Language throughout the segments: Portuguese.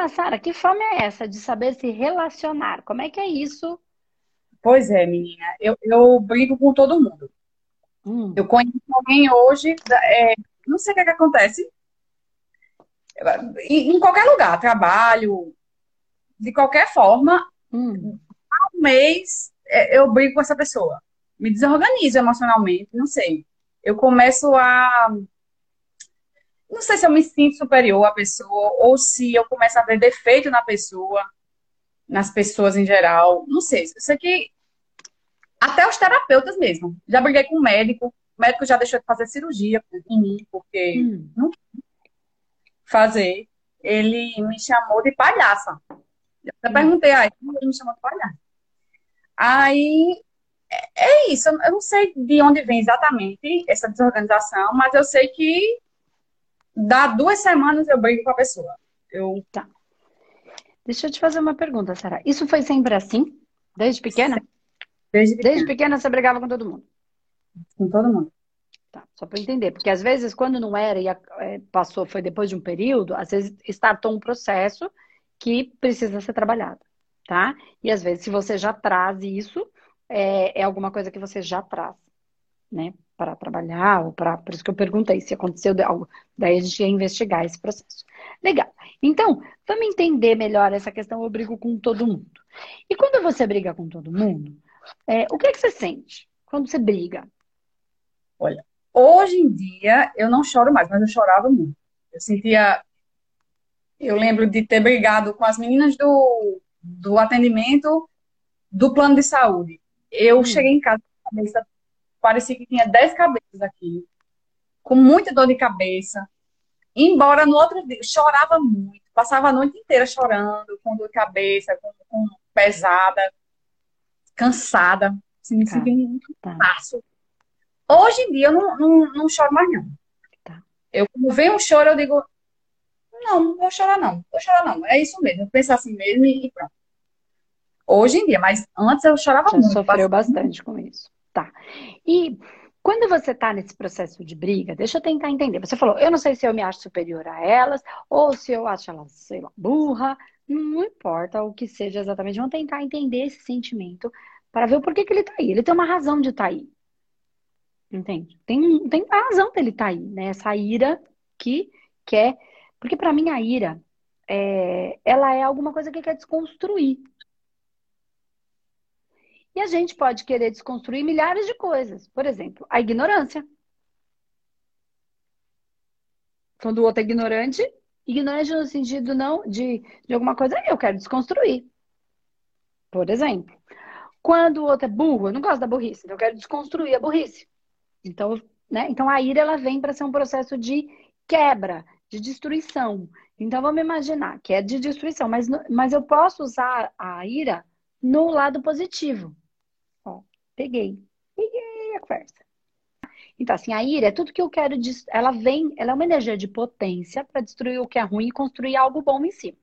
lá, Sara, que fome é essa de saber se relacionar? Como é que é isso? Pois é, menina. Eu, eu brigo com todo mundo. Hum. Eu conheço alguém hoje, é, não sei o que, é que acontece. Em, em, qualquer lugar, trabalho, de qualquer forma, hum. um mês é, eu brigo com essa pessoa. Me desorganizo emocionalmente, não sei. Eu começo a não sei se eu me sinto superior à pessoa ou se eu começo a ver defeito na pessoa, nas pessoas em geral. Não sei. Eu sei que até os terapeutas mesmo. Já briguei com o médico. O médico já deixou de fazer cirurgia em mim, porque hum. não fazer. Ele me chamou de palhaça. Eu hum. perguntei aí, ele me chamou de palhaça. Aí é, é isso. Eu não sei de onde vem exatamente essa desorganização, mas eu sei que dá duas semanas eu brigo com a pessoa. Eu... Tá. Deixa eu te fazer uma pergunta, Sara. Isso foi sempre assim? Desde pequena? Desde pequena. Desde pequena você brigava com todo mundo? Com todo mundo. Tá, só para entender, porque às vezes quando não era e é, passou, foi depois de um período, às vezes startou um processo que precisa ser trabalhado, tá? E às vezes se você já traz isso, é, é alguma coisa que você já traz, né? Para trabalhar, ou para. Por isso que eu perguntei se aconteceu algo. Daí a gente ia investigar esse processo. Legal. Então, vamos entender melhor essa questão. Eu brigo com todo mundo. E quando você briga com todo mundo, é, o que, é que você sente quando você briga? Olha, hoje em dia eu não choro mais, mas eu chorava muito. Eu sentia. Eu lembro de ter brigado com as meninas do, do atendimento do plano de saúde. Eu hum. cheguei em casa com a cabeça parecia que tinha 10 cabeças aqui, com muita dor de cabeça. Embora no outro dia, chorava muito, passava a noite inteira chorando, com dor de cabeça, com, com pesada, cansada, assim, me tá. sentindo muito tá. fácil. Hoje em dia eu não, não, não choro mais, não. Tá. Eu, quando vem um choro, eu digo, não, não vou chorar, não. Vou chorar, não. É isso mesmo. Penso assim mesmo e pronto. Hoje em dia, mas antes eu chorava Já muito. sofreu bastante com isso. Tá. E quando você está nesse processo de briga, deixa eu tentar entender. Você falou, eu não sei se eu me acho superior a elas, ou se eu acho elas, sei lá, burra. Não importa o que seja exatamente. Vamos tentar entender esse sentimento para ver o porquê que ele está aí. Ele tem uma razão de estar tá aí. Entende? Tem, tem a razão dele estar tá aí, né? Essa ira que quer. Porque para mim a ira, é, ela é alguma coisa que quer desconstruir. E a gente pode querer desconstruir milhares de coisas. Por exemplo, a ignorância. Quando o outro é ignorante, ignorante no sentido não de, de alguma coisa, eu quero desconstruir. Por exemplo. Quando o outro é burro, eu não gosto da burrice, então eu quero desconstruir a burrice. Então, né? então a ira ela vem para ser um processo de quebra, de destruição. Então vamos imaginar que é de destruição, mas, mas eu posso usar a ira no lado positivo. Peguei. Peguei a conversa. Então, assim, a ira é tudo que eu quero. Ela vem, ela é uma energia de potência para destruir o que é ruim e construir algo bom em cima.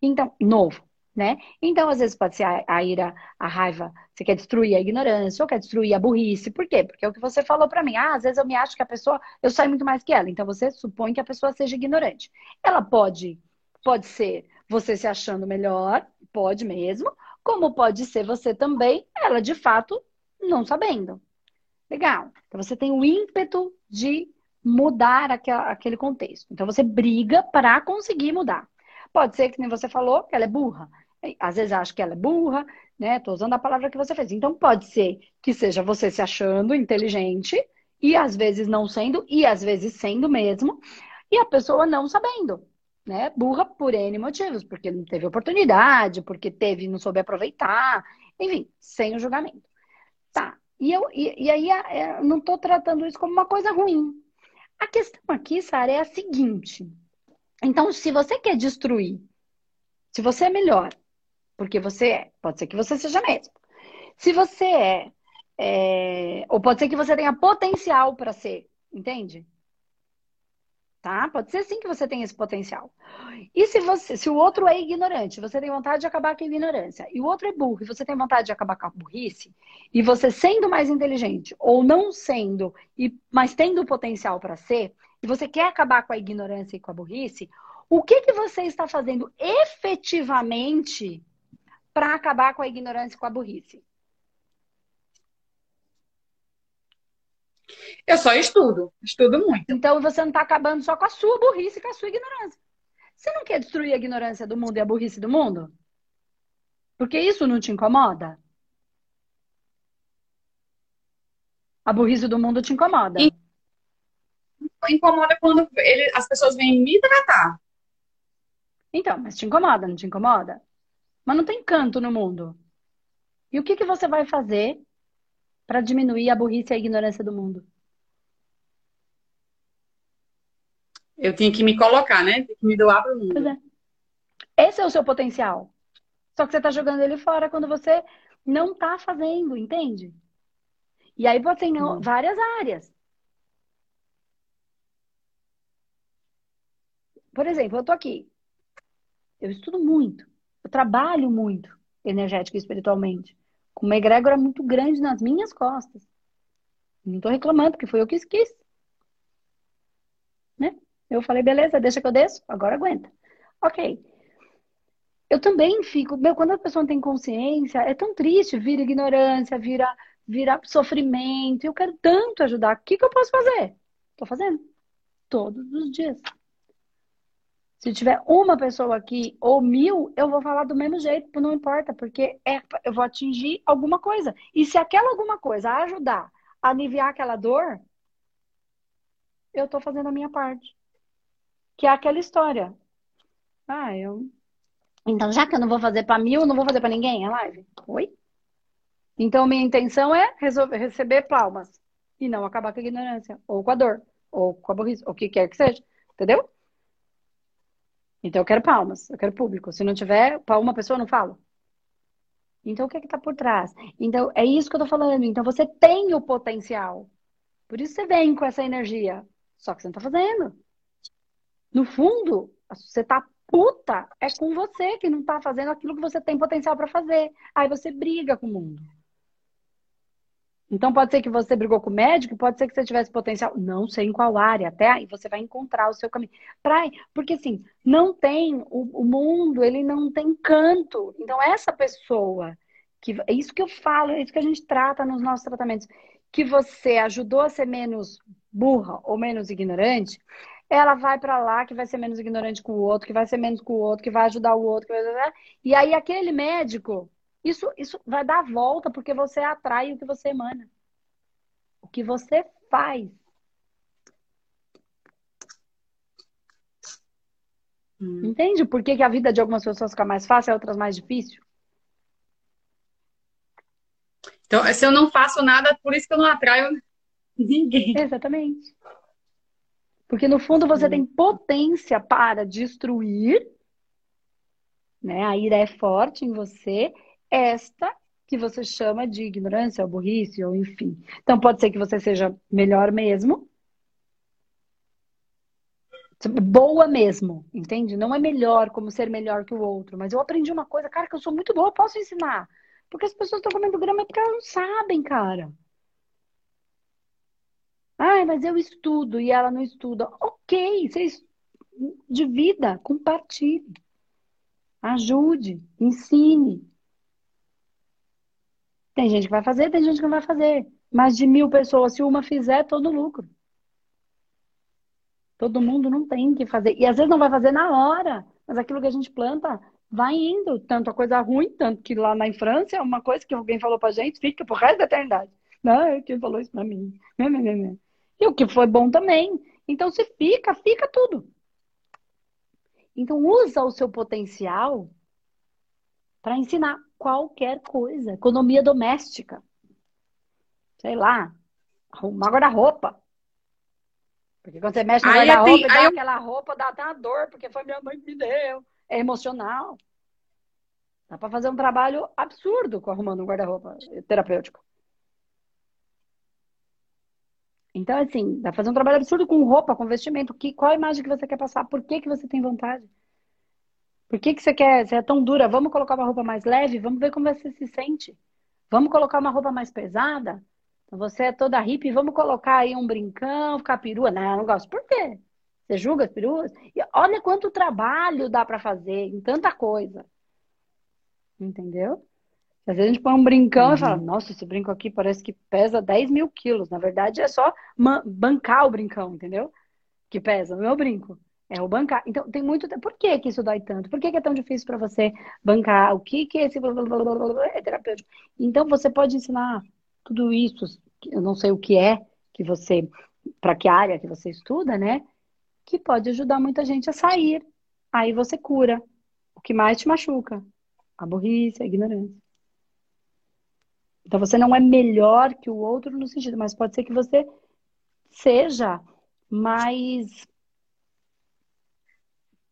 Então, novo, né? Então, às vezes pode ser a, a, ira, a raiva, você quer destruir a ignorância ou quer destruir a burrice. Por quê? Porque é o que você falou para mim. Ah, às vezes eu me acho que a pessoa, eu sei muito mais que ela. Então, você supõe que a pessoa seja ignorante. Ela pode, pode ser você se achando melhor, pode mesmo, como pode ser você também, ela de fato não sabendo. Legal. Então você tem o ímpeto de mudar aquele contexto. Então você briga para conseguir mudar. Pode ser que nem você falou, que ela é burra. Às vezes acha que ela é burra, né? Tô usando a palavra que você fez. Então pode ser que seja você se achando inteligente e às vezes não sendo e às vezes sendo mesmo, e a pessoa não sabendo, né? Burra por N motivos, porque não teve oportunidade, porque teve não soube aproveitar, enfim, sem o julgamento. Tá. E, eu, e, e aí é, eu não estou tratando isso como uma coisa ruim. A questão aqui, Sara, é a seguinte. Então, se você quer destruir, se você é melhor, porque você é, pode ser que você seja mesmo. Se você é, é ou pode ser que você tenha potencial para ser, entende? Tá? Pode ser sim que você tenha esse potencial. E se você, se o outro é ignorante, você tem vontade de acabar com a ignorância, e o outro é burro, e você tem vontade de acabar com a burrice, e você sendo mais inteligente ou não sendo, e mas tendo o potencial para ser, e você quer acabar com a ignorância e com a burrice, O que, que você está fazendo efetivamente para acabar com a ignorância e com a burrice? Eu só estudo, estudo muito. Então você não está acabando só com a sua burrice e com a sua ignorância. Você não quer destruir a ignorância do mundo e a burrice do mundo? Porque isso não te incomoda? A burrice do mundo te incomoda. E incomoda quando ele, as pessoas vêm me tratar. Então, mas te incomoda, não te incomoda? Mas não tem canto no mundo. E o que, que você vai fazer para diminuir a burrice e a ignorância do mundo? Eu tinha que me colocar, né? Que me doar para o mundo. É. Esse é o seu potencial. Só que você está jogando ele fora quando você não está fazendo, entende? E aí você tem hum. várias áreas. Por exemplo, eu tô aqui. Eu estudo muito. Eu trabalho muito energético e espiritualmente. Com uma egrégora muito grande nas minhas costas. Não tô reclamando, porque foi eu que quis. Né? Eu falei, beleza, deixa que eu desço, agora aguenta. Ok. Eu também fico, meu, quando a pessoa tem consciência, é tão triste, vira ignorância, vira, vira sofrimento. Eu quero tanto ajudar. O que, que eu posso fazer? Tô fazendo. Todos os dias. Se tiver uma pessoa aqui ou mil, eu vou falar do mesmo jeito, não importa, porque é, eu vou atingir alguma coisa. E se aquela alguma coisa ajudar a aliviar aquela dor, eu estou fazendo a minha parte. Que é aquela história. Ah, eu. Então, já que eu não vou fazer para mil, não vou fazer para ninguém a live? Oi? Então, minha intenção é resolver, receber palmas e não acabar com a ignorância, ou com a dor, ou com a burrice, ou o que quer que seja. Entendeu? Então eu quero palmas, eu quero público. Se não tiver, para uma pessoa eu não falo. Então o que é que tá por trás? Então é isso que eu tô falando. Então você tem o potencial. Por isso você vem com essa energia. Só que você não tá fazendo. No fundo, você tá puta é com você que não tá fazendo aquilo que você tem potencial para fazer. Aí você briga com o mundo. Então pode ser que você brigou com o médico, pode ser que você tivesse potencial, não sei em qual área, até aí você vai encontrar o seu caminho. Pra, porque assim, não tem, o, o mundo, ele não tem canto. Então essa pessoa, que é isso que eu falo, é isso que a gente trata nos nossos tratamentos, que você ajudou a ser menos burra ou menos ignorante, ela vai para lá que vai ser menos ignorante com o outro, que vai ser menos com o outro, que vai ajudar o outro, vai... e aí aquele médico isso, isso vai dar volta porque você atrai o que você emana. O que você faz. Hum. Entende por que, que a vida de algumas pessoas fica mais fácil e outras mais difícil? Então, se eu não faço nada, por isso que eu não atraio ninguém. Exatamente. Porque no fundo você hum. tem potência para destruir, né? A ira é forte em você esta que você chama de ignorância ou burrice, ou enfim. Então, pode ser que você seja melhor mesmo. Boa mesmo, entende? Não é melhor como ser melhor que o outro, mas eu aprendi uma coisa, cara, que eu sou muito boa, posso ensinar. Porque as pessoas estão comendo grama porque elas não sabem, cara. Ai, mas eu estudo e ela não estuda. Ok, vocês divida, compartilhe, ajude, ensine. Tem gente que vai fazer, tem gente que não vai fazer. Mas de mil pessoas, se uma fizer, todo lucro. Todo mundo não tem que fazer. E às vezes não vai fazer na hora. Mas aquilo que a gente planta vai indo. Tanto a coisa ruim, tanto que lá na França uma coisa que alguém falou pra gente, fica pro resto da eternidade. Não, é quem falou isso pra mim. E o que foi bom também. Então, se fica, fica tudo. Então, usa o seu potencial para ensinar qualquer coisa. Economia doméstica. Sei lá. Arrumar guarda-roupa. Porque quando você mexe no guarda-roupa, dá eu... aquela roupa, dá até uma dor, porque foi minha mãe que me deu. É emocional. Dá para fazer um trabalho absurdo com arrumando um guarda-roupa terapêutico. Então, assim, dá pra fazer um trabalho absurdo com roupa, com vestimento. Que, qual a imagem que você quer passar? Por que, que você tem vontade? Por que, que você quer? Você é tão dura? Vamos colocar uma roupa mais leve? Vamos ver como você se sente. Vamos colocar uma roupa mais pesada? Você é toda hippie, vamos colocar aí um brincão, ficar perua? Não, não gosto. Por quê? Você julga as peruas? E olha quanto trabalho dá para fazer em tanta coisa. Entendeu? Às vezes a gente põe um brincão uhum. e fala, nossa, esse brinco aqui parece que pesa 10 mil quilos. Na verdade, é só bancar o brincão, entendeu? Que pesa, não é o brinco. É o bancar. Então, tem muito. Por que, que isso dói tanto? Por que, que é tão difícil para você bancar? O que, que é esse. É terapêutico. Então, você pode ensinar tudo isso. Eu não sei o que é que você. Para que área que você estuda, né? Que pode ajudar muita gente a sair. Aí você cura. O que mais te machuca? A burrice, a ignorância. Então você não é melhor que o outro no sentido, mas pode ser que você seja mais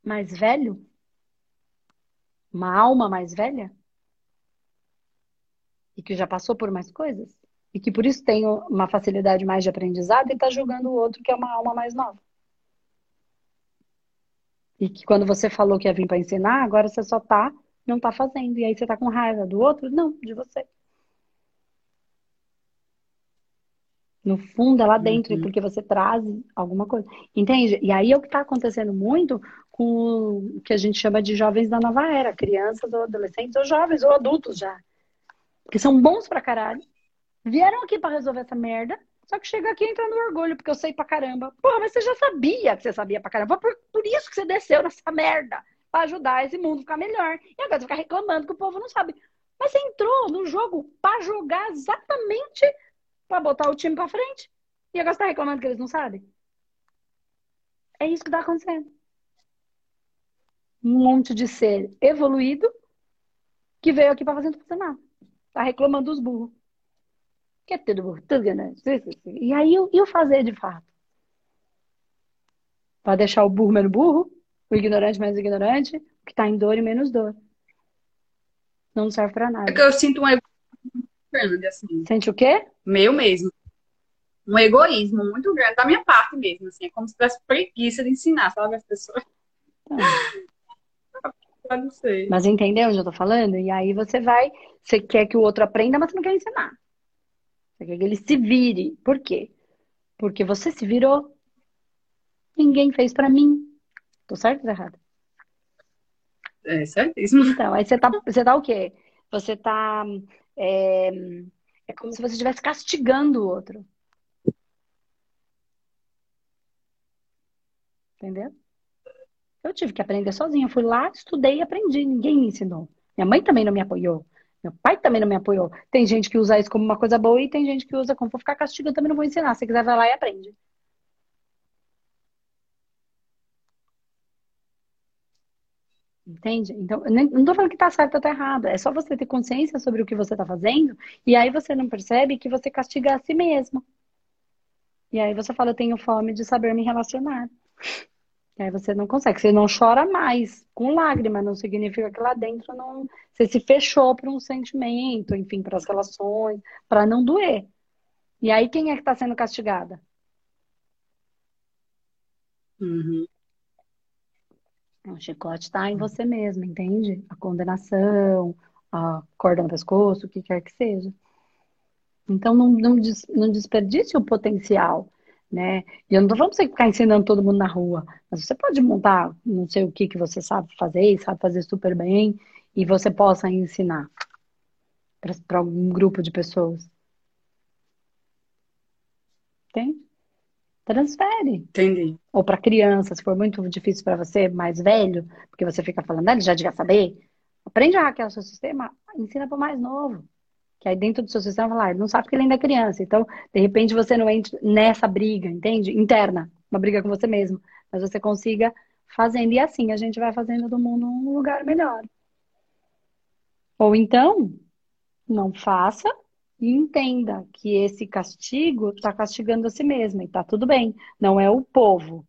mais velho, uma alma mais velha e que já passou por mais coisas e que por isso tem uma facilidade mais de aprendizado e está julgando o outro que é uma alma mais nova. E que quando você falou que ia vir para ensinar, agora você só tá, não tá fazendo. E aí você tá com raiva do outro? Não, de você. No fundo, é lá dentro, uhum. porque você traz alguma coisa. Entende? E aí é o que está acontecendo muito com o que a gente chama de jovens da nova era, crianças ou adolescentes ou jovens ou adultos já. Que são bons pra caralho. Vieram aqui para resolver essa merda, só que chega aqui entrando no orgulho, porque eu sei pra caramba. Porra, mas você já sabia que você sabia pra caramba. Por, por isso que você desceu nessa merda. Pra ajudar esse mundo a ficar melhor. E agora você fica reclamando que o povo não sabe. Mas você entrou no jogo para jogar exatamente para botar o time para frente. E agora você tá reclamando que eles não sabem? É isso que tá acontecendo. Um monte de ser evoluído que veio aqui para fazer não nada. Tá reclamando dos burros. Que é tudo burro, tudo grande. E aí, e o fazer de fato? Para deixar o burro menos burro, o ignorante menos ignorante, o que tá em dor e menos dor. Não serve para nada. É que eu sinto um grande, assim. Sente o quê? Meu mesmo. Um egoísmo muito grande da minha parte mesmo, assim. É como se tivesse preguiça de ensinar, sabe, as pessoas. Ah. Sei. Mas entendeu onde eu tô falando? E aí você vai, você quer que o outro aprenda, mas você não quer ensinar. Você quer que ele se vire. Por quê? Porque você se virou. Ninguém fez para mim. Tô certo ou errado? É certíssimo. Então, aí você tá, você tá o quê? Você tá é, é como se você estivesse castigando o outro. Entendeu? Eu tive que aprender sozinha. Eu fui lá, estudei e aprendi. Ninguém me ensinou. Minha mãe também não me apoiou. Meu pai também não me apoiou. Tem gente que usa isso como uma coisa boa e tem gente que usa como vou ficar castigando, também não vou ensinar. Se quiser, vai lá e aprende. Entende? Então, eu não tô falando que tá certo ou tá errado. É só você ter consciência sobre o que você tá fazendo. E aí você não percebe que você castiga a si mesmo. E aí você fala, eu tenho fome de saber me relacionar. E aí você não consegue. Você não chora mais com lágrima. Não significa que lá dentro não, você se fechou para um sentimento, enfim, para as relações, para não doer. E aí quem é que está sendo castigada? Uhum. O chicote está em você mesmo, entende? A condenação, a corda no pescoço, o que quer que seja. Então, não, não, des, não desperdice o potencial, né? E eu não tô falando pra você ficar ensinando todo mundo na rua, mas você pode montar, não sei o que que você sabe fazer, e sabe fazer super bem, e você possa ensinar para algum grupo de pessoas. Entende? transfere. Entendi. Ou para criança, se for muito difícil para você, mais velho, porque você fica falando, ah, ele já devia saber. Aprende a hackear o seu sistema, ensina para o mais novo. Que aí dentro do seu sistema, fala, ah, ele não sabe que ele ainda é criança. Então, de repente, você não entra nessa briga, entende? Interna, uma briga com você mesmo. Mas você consiga fazendo. E assim, a gente vai fazendo do mundo um lugar melhor. Ou então, não faça e entenda que esse castigo está castigando a si mesma e está tudo bem, não é o povo.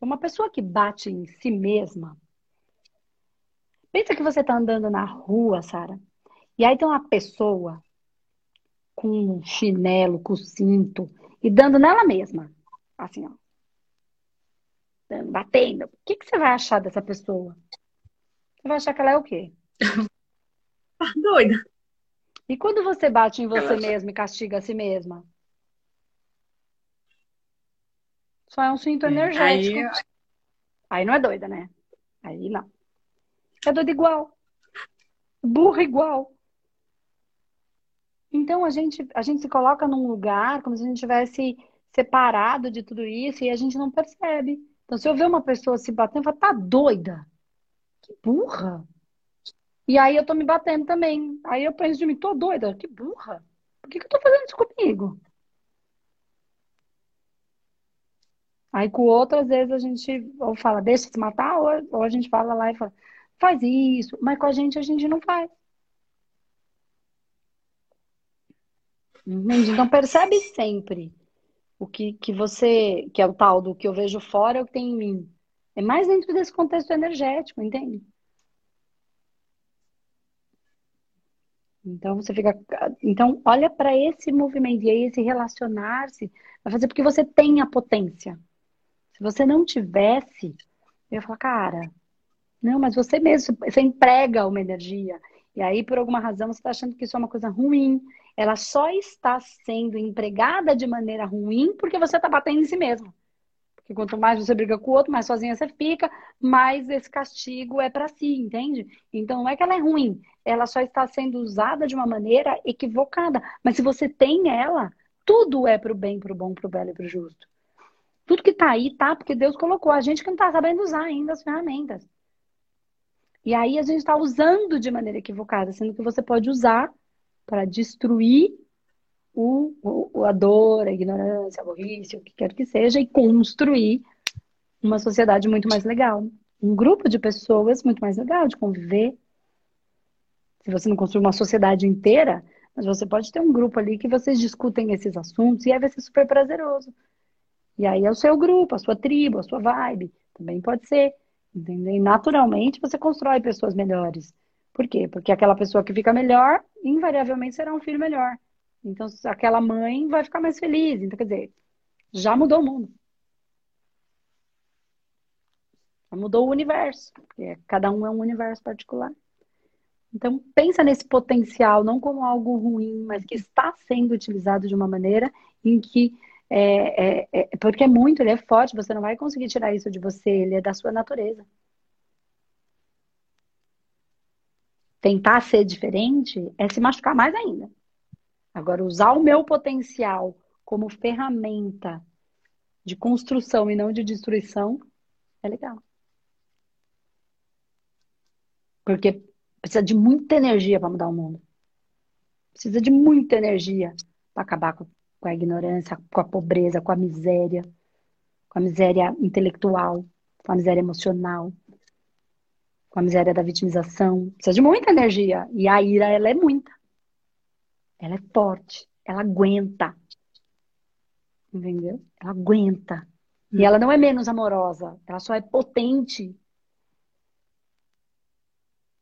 Uma pessoa que bate em si mesma. Pensa que você está andando na rua, Sara, e aí tem uma pessoa com um chinelo, com cinto, e dando nela mesma. Assim, ó. Batendo. O que, que você vai achar dessa pessoa? Você vai achar que ela é o quê? Tá doida. E quando você bate em você mesmo e castiga a si mesma? Só é um cinto É, energético. Aí, Aí não é doida, né? Aí não. É doida igual. Burra igual. Então a gente, a gente se coloca num lugar como se a gente tivesse separado de tudo isso e a gente não percebe. Então, se eu ver uma pessoa se batendo, eu falo, tá doida? Que burra. E aí eu tô me batendo também. Aí eu penso de mim, tô doida? Que burra. Por que que eu tô fazendo isso comigo? Aí com o outro, às vezes, a gente ou fala, deixa se matar, ou, ou a gente fala lá e fala, faz isso. Mas com a gente, a gente não faz. Entende? Então percebe sempre o que, que você, que é o tal do que eu vejo fora, é o que tem em mim. É mais dentro desse contexto energético, entende? Então você fica, então olha para esse movimento e aí esse relacionar-se vai fazer porque você tem a potência. Se você não tivesse, eu ia falar, cara, não, mas você mesmo, você emprega uma energia. E aí, por alguma razão, você está achando que isso é uma coisa ruim. Ela só está sendo empregada de maneira ruim porque você está batendo em si mesmo. Porque quanto mais você briga com o outro, mais sozinha você fica, mais esse castigo é para si, entende? Então não é que ela é ruim, ela só está sendo usada de uma maneira equivocada. Mas se você tem ela, tudo é pro bem, pro bom, pro belo e pro justo. Tudo que tá aí tá porque Deus colocou. A gente que não tá sabendo usar ainda as ferramentas. E aí a gente está usando de maneira equivocada, sendo que você pode usar para destruir o, o, a dor, a ignorância, a burrice, o que quer que seja, e construir uma sociedade muito mais legal. Um grupo de pessoas muito mais legal de conviver. Se você não construir uma sociedade inteira, mas você pode ter um grupo ali que vocês discutem esses assuntos e aí vai ser super prazeroso. E aí é o seu grupo, a sua tribo, a sua vibe. Também pode ser. Entendeu? E naturalmente você constrói pessoas melhores. Por quê? Porque aquela pessoa que fica melhor, invariavelmente será um filho melhor. Então, aquela mãe vai ficar mais feliz. Então, quer dizer, já mudou o mundo. Já mudou o universo. Porque cada um é um universo particular. Então, pensa nesse potencial, não como algo ruim, mas que está sendo utilizado de uma maneira em que é, é, é, porque é muito, ele é forte, você não vai conseguir tirar isso de você, ele é da sua natureza. Tentar ser diferente é se machucar mais ainda. Agora, usar o meu potencial como ferramenta de construção e não de destruição é legal. Porque precisa de muita energia para mudar o mundo. Precisa de muita energia para acabar com a ignorância, com a pobreza, com a miséria, com a miséria intelectual, com a miséria emocional, com a miséria da vitimização. Precisa de muita energia. E a ira, ela é muita. Ela é forte. Ela aguenta. Entendeu? Ela aguenta. E ela não é menos amorosa. Ela só é potente.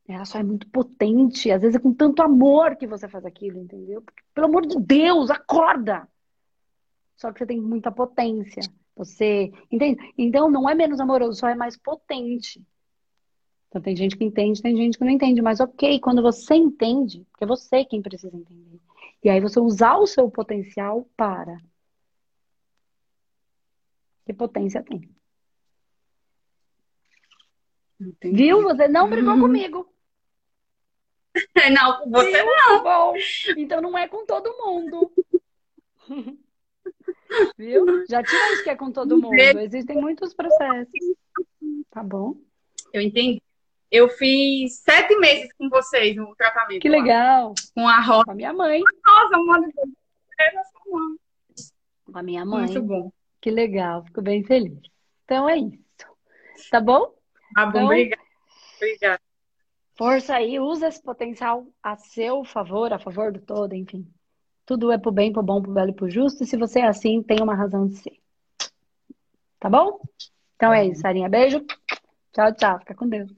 Ela só é muito potente. Às vezes é com tanto amor que você faz aquilo, entendeu? Porque, pelo amor de Deus, acorda! Só que você tem muita potência. Você. Entende? Então não é menos amoroso, só é mais potente. Então tem gente que entende, tem gente que não entende. Mas ok, quando você entende, porque é você quem precisa entender. E aí você usar o seu potencial para. Que potência tem? Entendi. Viu? Você não brigou uhum. comigo. Não, você não. Bom, então não é com todo mundo. Viu? Já tira isso que é com todo mundo. Existem muitos processos. Tá bom? Eu entendi. Eu fiz sete meses com vocês no tratamento. Que legal. Com a Rosa. Com a minha mãe. Nossa, uma Com a minha mãe. Muito bom. Que legal. Fico bem feliz. Então é isso. Tá bom? Tá bom, então, obrigada. Obrigada. Força aí, usa esse potencial a seu favor, a favor do todo, enfim. Tudo é pro bem, pro bom, pro belo e pro justo. E se você é assim, tem uma razão de ser. Tá bom? Então é isso, Sarinha. Beijo. Tchau, tchau. Fica com Deus.